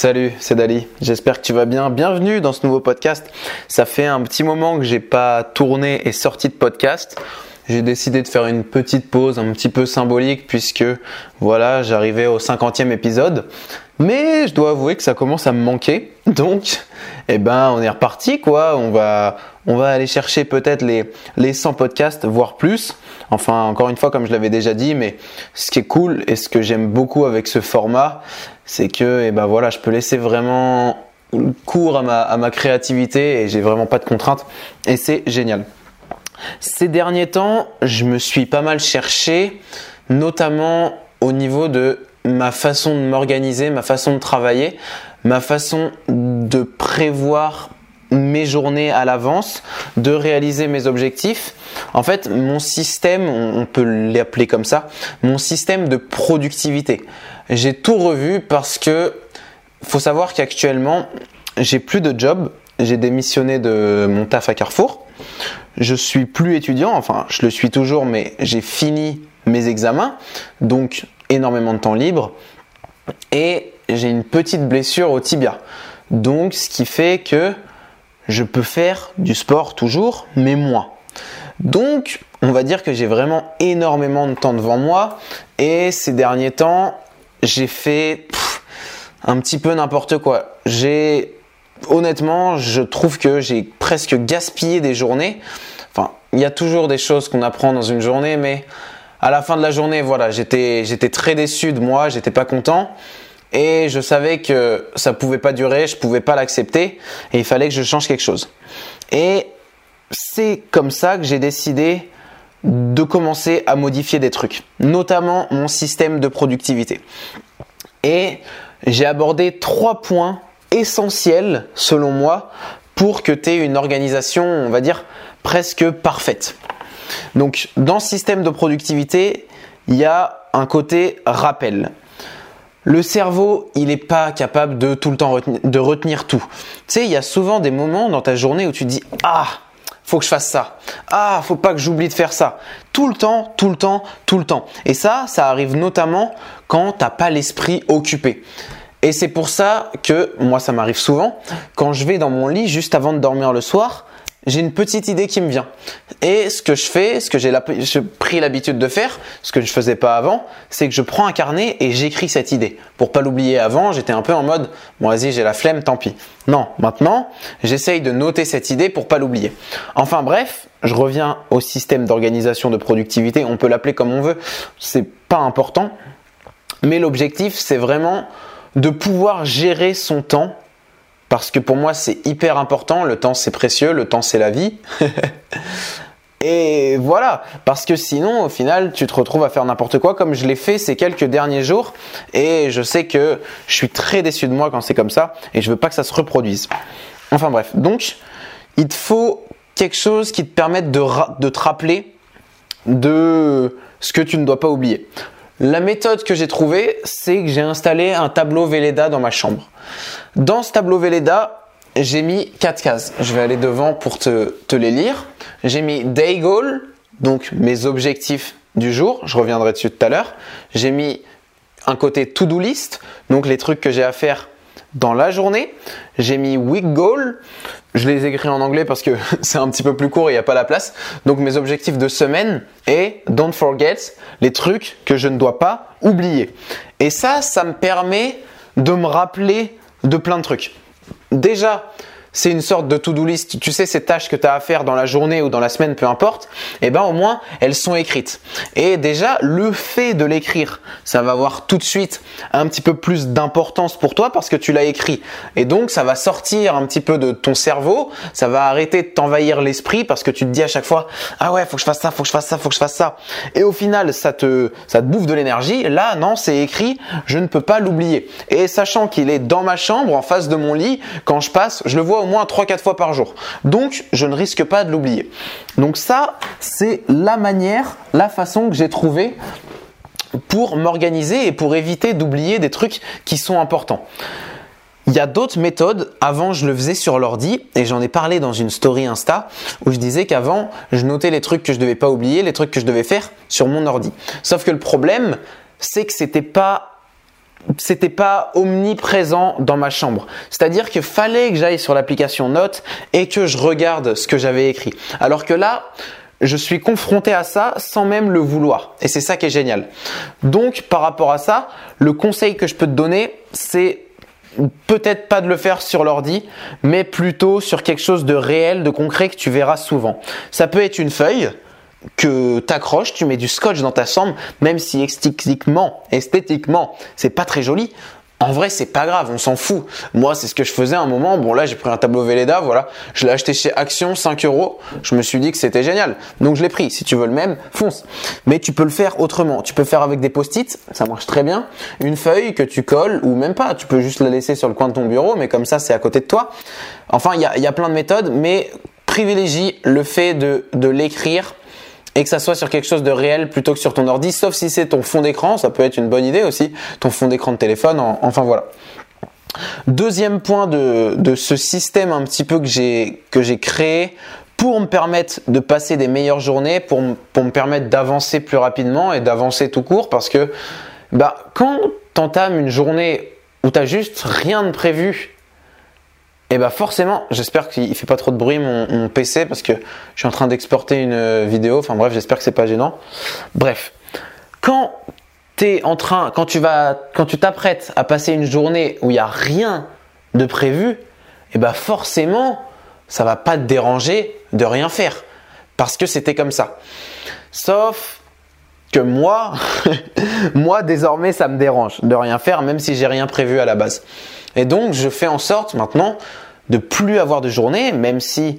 Salut, c'est Dali. J'espère que tu vas bien. Bienvenue dans ce nouveau podcast. Ça fait un petit moment que j'ai pas tourné et sorti de podcast. J'ai décidé de faire une petite pause un petit peu symbolique puisque voilà, j'arrivais au 50e épisode. Mais je dois avouer que ça commence à me manquer. Donc, eh ben, on est reparti quoi. On va, on va aller chercher peut-être les, les 100 podcasts, voire plus. Enfin, encore une fois, comme je l'avais déjà dit, mais ce qui est cool et ce que j'aime beaucoup avec ce format, c'est que eh ben voilà, je peux laisser vraiment cours à ma, à ma créativité et j'ai vraiment pas de contraintes et c'est génial. Ces derniers temps, je me suis pas mal cherché, notamment au niveau de ma façon de m'organiser, ma façon de travailler, ma façon de prévoir mes journées à l'avance, de réaliser mes objectifs. En fait, mon système, on peut l'appeler comme ça, mon système de productivité. J'ai tout revu parce que faut savoir qu'actuellement, j'ai plus de job, j'ai démissionné de mon taf à Carrefour. Je suis plus étudiant, enfin, je le suis toujours mais j'ai fini mes examens, donc énormément de temps libre et j'ai une petite blessure au tibia. Donc ce qui fait que je peux faire du sport toujours, mais moins. Donc, on va dire que j'ai vraiment énormément de temps devant moi et ces derniers temps, j'ai fait un petit peu n'importe quoi. J'ai honnêtement, je trouve que j'ai presque gaspillé des journées. Enfin, il y a toujours des choses qu'on apprend dans une journée, mais à la fin de la journée, voilà, j'étais très déçu de moi, j'étais pas content et je savais que ça pouvait pas durer, je pouvais pas l'accepter et il fallait que je change quelque chose. Et c'est comme ça que j'ai décidé de commencer à modifier des trucs, notamment mon système de productivité. Et j'ai abordé trois points essentiels selon moi pour que tu aies une organisation, on va dire, presque parfaite. Donc dans ce système de productivité, il y a un côté rappel. Le cerveau, il n'est pas capable de tout le temps de retenir tout. Tu sais, il y a souvent des moments dans ta journée où tu dis ah faut que je fasse ça. Ah, faut pas que j'oublie de faire ça. Tout le temps, tout le temps, tout le temps. Et ça, ça arrive notamment quand t'as pas l'esprit occupé. Et c'est pour ça que moi, ça m'arrive souvent quand je vais dans mon lit juste avant de dormir le soir j'ai une petite idée qui me vient. Et ce que je fais, ce que j'ai pris l'habitude de faire, ce que je faisais pas avant, c'est que je prends un carnet et j'écris cette idée. Pour pas l'oublier avant, j'étais un peu en mode, bon vas-y, j'ai la flemme, tant pis. Non, maintenant, j'essaye de noter cette idée pour pas l'oublier. Enfin bref, je reviens au système d'organisation de productivité, on peut l'appeler comme on veut, c'est pas important. Mais l'objectif, c'est vraiment de pouvoir gérer son temps parce que pour moi c'est hyper important, le temps c'est précieux, le temps c'est la vie. Et voilà, parce que sinon au final tu te retrouves à faire n'importe quoi comme je l'ai fait ces quelques derniers jours et je sais que je suis très déçu de moi quand c'est comme ça et je veux pas que ça se reproduise. Enfin bref, donc il te faut quelque chose qui te permette de, de te rappeler de ce que tu ne dois pas oublier. La méthode que j'ai trouvée, c'est que j'ai installé un tableau Velleda dans ma chambre. Dans ce tableau Velleda, j'ai mis quatre cases. Je vais aller devant pour te, les lire. J'ai mis Day Goal, donc mes objectifs du jour. Je reviendrai dessus tout à l'heure. J'ai mis un côté To-Do List, donc les trucs que j'ai à faire dans la journée. J'ai mis Week Goal. Je les ai écrits en anglais parce que c'est un petit peu plus court et il n'y a pas la place. Donc mes objectifs de semaine et Don't Forget, les trucs que je ne dois pas oublier. Et ça, ça me permet de me rappeler de plein de trucs. Déjà, c'est une sorte de to-do list. Tu sais, ces tâches que tu as à faire dans la journée ou dans la semaine, peu importe, eh ben au moins elles sont écrites. Et déjà, le fait de l'écrire, ça va avoir tout de suite un petit peu plus d'importance pour toi parce que tu l'as écrit. Et donc, ça va sortir un petit peu de ton cerveau, ça va arrêter de t'envahir l'esprit parce que tu te dis à chaque fois, ah ouais, faut que je fasse ça, faut que je fasse ça, faut que je fasse ça. Et au final, ça te, ça te bouffe de l'énergie. Là, non, c'est écrit, je ne peux pas l'oublier. Et sachant qu'il est dans ma chambre, en face de mon lit, quand je passe, je le vois au moins 3-4 fois par jour. Donc, je ne risque pas de l'oublier. Donc ça, c'est la manière, la façon que j'ai trouvé pour m'organiser et pour éviter d'oublier des trucs qui sont importants. Il y a d'autres méthodes. Avant, je le faisais sur l'ordi et j'en ai parlé dans une story Insta où je disais qu'avant, je notais les trucs que je devais pas oublier, les trucs que je devais faire sur mon ordi. Sauf que le problème, c'est que c'était pas c'était pas omniprésent dans ma chambre. C'est-à-dire qu'il fallait que j'aille sur l'application Notes et que je regarde ce que j'avais écrit. Alors que là, je suis confronté à ça sans même le vouloir. Et c'est ça qui est génial. Donc, par rapport à ça, le conseil que je peux te donner, c'est peut-être pas de le faire sur l'ordi, mais plutôt sur quelque chose de réel, de concret que tu verras souvent. Ça peut être une feuille que t'accroches, tu mets du scotch dans ta chambre, même si esthétiquement, esthétiquement, c'est pas très joli. En vrai, c'est pas grave, on s'en fout. Moi, c'est ce que je faisais à un moment. Bon, là, j'ai pris un tableau Velleda, voilà. Je l'ai acheté chez Action, 5 euros. Je me suis dit que c'était génial. Donc, je l'ai pris. Si tu veux le même, fonce. Mais tu peux le faire autrement. Tu peux faire avec des post-it. Ça marche très bien. Une feuille que tu colles ou même pas. Tu peux juste la laisser sur le coin de ton bureau, mais comme ça, c'est à côté de toi. Enfin, il y a, y a plein de méthodes, mais privilégie le fait de, de l'écrire et que ça soit sur quelque chose de réel plutôt que sur ton ordi, sauf si c'est ton fond d'écran, ça peut être une bonne idée aussi, ton fond d'écran de téléphone, enfin voilà. Deuxième point de, de ce système un petit peu que j'ai créé pour me permettre de passer des meilleures journées, pour, pour me permettre d'avancer plus rapidement et d'avancer tout court, parce que bah, quand tu entames une journée où tu n'as juste rien de prévu et bah forcément, j'espère qu'il fait pas trop de bruit mon, PC parce que je suis en train d'exporter une euh, vidéo. Enfin bref, j'espère que c'est pas gênant. Bref, quand es en train, quand tu vas, quand tu t'apprêtes à passer une journée où il n'y a rien de prévu, et bah forcément, ça va pas te déranger de rien faire parce que c'était comme ça. Sauf que moi, moi désormais, ça me dérange de rien faire, même si j'ai rien prévu à la base. Et donc, je fais en sorte maintenant de plus avoir de journée, même si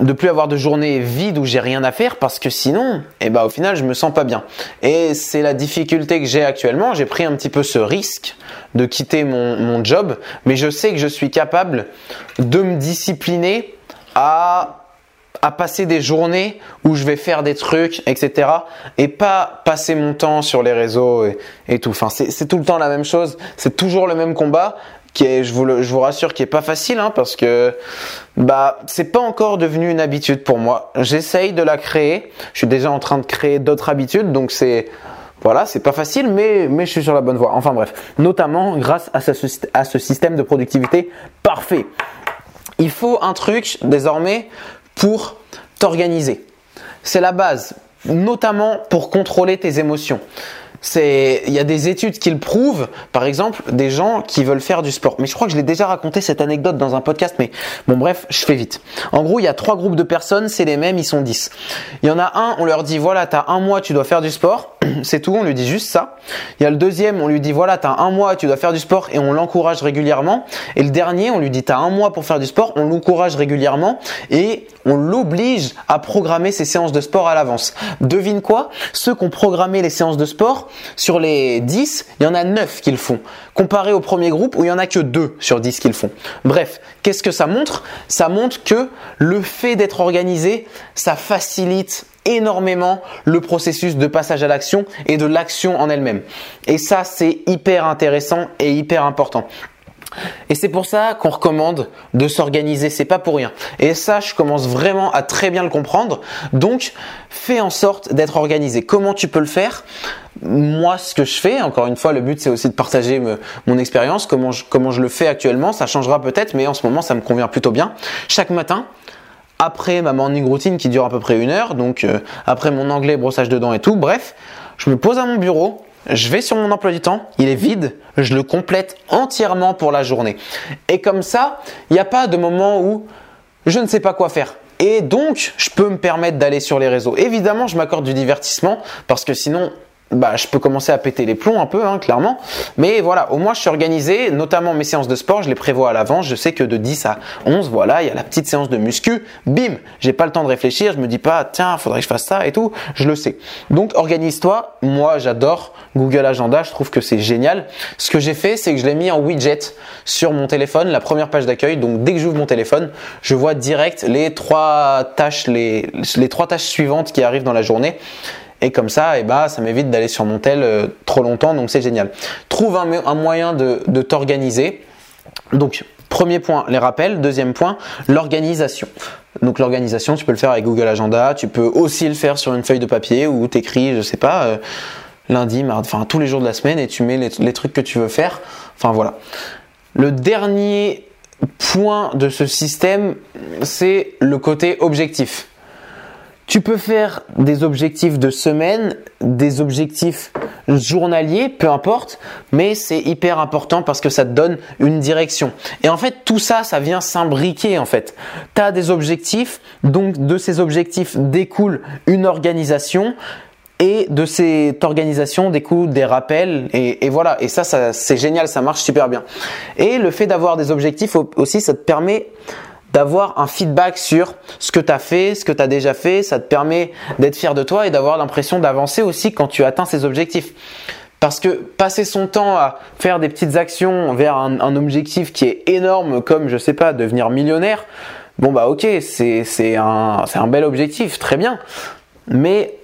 de plus avoir de journée vide où j'ai rien à faire parce que sinon, eh ben, au final, je me sens pas bien. Et c'est la difficulté que j'ai actuellement. J'ai pris un petit peu ce risque de quitter mon, mon job, mais je sais que je suis capable de me discipliner à à passer des journées où je vais faire des trucs, etc. Et pas passer mon temps sur les réseaux et, tout. Enfin, c'est tout le temps la même chose. C'est toujours le même combat qui est, je vous, le, je vous rassure, qui est pas facile, hein, parce que bah c'est pas encore devenu une habitude pour moi. J'essaye de la créer. Je suis déjà en train de créer d'autres habitudes, donc c'est voilà, c'est pas facile, mais, mais je suis sur la bonne voie. Enfin bref, notamment grâce à ce, à ce système de productivité parfait. Il faut un truc désormais pour t'organiser. C'est la base, notamment pour contrôler tes émotions. C'est, il y a des études qui le prouvent. Par exemple, des gens qui veulent faire du sport. Mais je crois que je l'ai déjà raconté cette anecdote dans un podcast. Mais bon, bref, je fais vite. En gros, il y a trois groupes de personnes. C'est les mêmes. Ils sont dix. Il y en a un. On leur dit voilà, t'as un mois, tu dois faire du sport. C'est tout. On lui dit juste ça. Il y a le deuxième. On lui dit voilà, t'as un mois, tu dois faire du sport et on l'encourage régulièrement. Et le dernier, on lui dit t'as un mois pour faire du sport. On l'encourage régulièrement et on l'oblige à programmer ses séances de sport à l'avance. Devine quoi? Ceux qui ont programmé les séances de sport sur les 10, il y en a 9 qui le font. Comparé au premier groupe où il y en a que 2 sur 10 qui le font. Bref, qu'est-ce que ça montre? Ça montre que le fait d'être organisé, ça facilite énormément le processus de passage à l'action et de l'action en elle-même. Et ça, c'est hyper intéressant et hyper important. Et c'est pour ça qu'on recommande de s'organiser, c'est pas pour rien. Et ça, je commence vraiment à très bien le comprendre. Donc, fais en sorte d'être organisé. Comment tu peux le faire? Moi, ce que je fais, encore une fois, le but c'est aussi de partager mon expérience, comment je, le fais actuellement. Ça changera peut-être, mais en ce moment, ça me convient plutôt bien. Chaque matin, après ma morning routine qui dure à peu près une heure, donc euh, après mon anglais, brossage de dents et tout, bref, je me pose à mon bureau, je vais sur mon emploi du temps, il est vide, je le complète entièrement pour la journée. Et comme ça, il n'y a pas de moment où je ne sais pas quoi faire. Et donc, je peux me permettre d'aller sur les réseaux. Évidemment, je m'accorde du divertissement parce que sinon, bah, je peux commencer à péter les plombs un peu, hein, clairement. Mais voilà, au moins je suis organisé, notamment mes séances de sport, je les prévois à l'avance. Je sais que de 10 à 11, voilà, il y a la petite séance de muscu. Bim, j'ai pas le temps de réfléchir, je me dis pas, tiens, faudrait que je fasse ça et tout. Je le sais. Donc organise-toi. Moi, j'adore Google Agenda. Je trouve que c'est génial. Ce que j'ai fait, c'est que je l'ai mis en widget sur mon téléphone, la première page d'accueil. Donc dès que j'ouvre mon téléphone, je vois direct les trois tâches, les, les trois tâches suivantes qui arrivent dans la journée. Et comme ça, eh ben, ça m'évite d'aller sur mon tel euh, trop longtemps, donc c'est génial. Trouve un, moyen de, de t'organiser. Donc, premier point, les rappels. Deuxième point, l'organisation. Donc l'organisation, tu peux le faire avec Google Agenda, tu peux aussi le faire sur une feuille de papier où tu écris, je sais pas, euh, lundi, mardi, enfin tous les jours de la semaine et tu mets les, trucs que tu veux faire. Enfin voilà. Le dernier point de ce système, c'est le côté objectif. Tu peux faire des objectifs de semaine, des objectifs journaliers, peu importe, mais c'est hyper important parce que ça te donne une direction. Et en fait, tout ça, ça vient s'imbriquer en fait. Tu as des objectifs, donc de ces objectifs découle une organisation et de cette organisation découlent des rappels et, voilà et ça, ça c'est génial ça marche super bien et le fait d'avoir des objectifs aussi ça te permet d'avoir un feedback sur ce que tu as fait, ce que tu as déjà fait, ça te permet d'être fier de toi et d'avoir l'impression d'avancer aussi quand tu atteins ces objectifs. Parce que passer son temps à faire des petites actions vers un, objectif qui est énorme, comme je sais pas, devenir millionnaire, bon bah ok, c'est un, bel objectif, très bien. Mais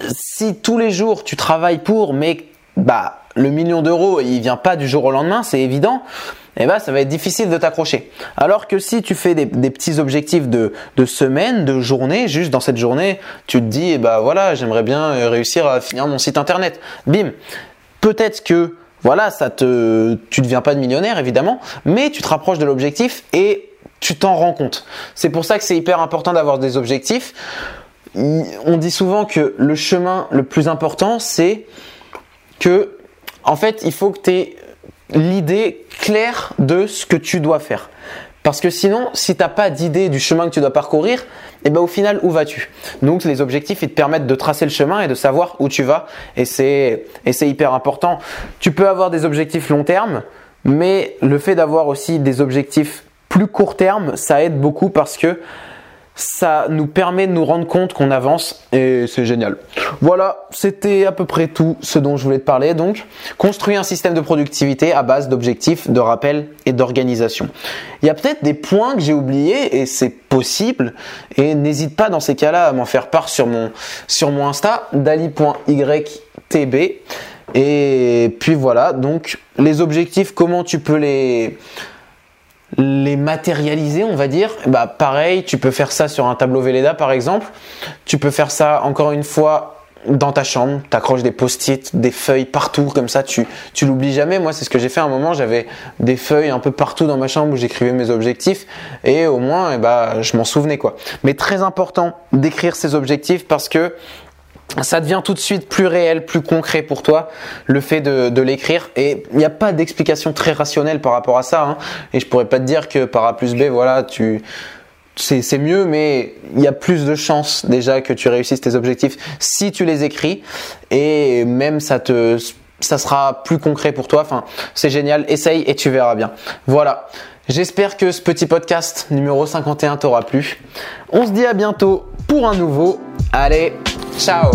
si tous les jours tu travailles pour, mais bah le million d'euros il vient pas du jour au lendemain, c'est évident eh ben, ça va être difficile de t'accrocher. Alors que si tu fais des, petits objectifs de, de semaine, de journée, juste dans cette journée, tu te dis, eh ben voilà, j'aimerais bien euh, réussir à finir mon site internet. Bim. Peut-être que voilà, ça te, tu deviens pas de millionnaire évidemment, mais tu te rapproches de l'objectif et tu t'en rends compte. C'est pour ça que c'est hyper important d'avoir des objectifs. On dit souvent que le chemin le plus important, c'est que, en fait, il faut que tu aies l'idée claire de ce que tu dois faire. Parce que sinon, si tu n'as pas d'idée du chemin que tu dois parcourir, et eh ben au final, où vas-tu? Donc les objectifs, ils te permettent de tracer le chemin et de savoir où tu vas. Et c'est, et c'est hyper important. Tu peux avoir des objectifs long terme, mais le fait d'avoir aussi des objectifs plus court terme, ça aide beaucoup parce que ça nous permet de nous rendre compte qu'on avance et c'est génial. Voilà, c'était à peu près tout ce dont je voulais te parler. Donc, construire un système de productivité à base d'objectifs, de rappels et d'organisation. Il y a peut-être des points que j'ai oubliés et c'est possible. Et n'hésite pas dans ces cas-là à m'en faire part sur mon, sur mon Insta, dali.ytb. Et puis voilà, donc les objectifs, comment tu peux les les matérialiser, on va dire, bah pareil, tu peux faire ça sur un tableau Velleda par exemple. Tu peux faire ça encore une fois dans ta chambre, tu accroches des post-it, des feuilles partout, comme ça tu, tu l'oublies jamais. Moi, c'est ce que j'ai fait à un moment, j'avais des feuilles un peu partout dans ma chambre où j'écrivais mes objectifs et au moins, eh bah, je m'en souvenais quoi. Mais très important d'écrire ces objectifs parce que ça devient tout de suite plus réel, plus concret pour toi, le fait de, l'écrire. Et il n'y a pas d'explication très rationnelle par rapport à ça. Hein. Et je pourrais pas te dire que par A plus B, voilà, tu c'est mieux, mais il y a plus de chances déjà que tu réussisses tes objectifs si tu les écris. Et même ça te ça sera plus concret pour toi. Enfin, c'est génial. Essaye et tu verras bien. Voilà. J'espère que ce petit podcast numéro 51 t'aura plu. On se dit à bientôt pour un nouveau. Allez, ciao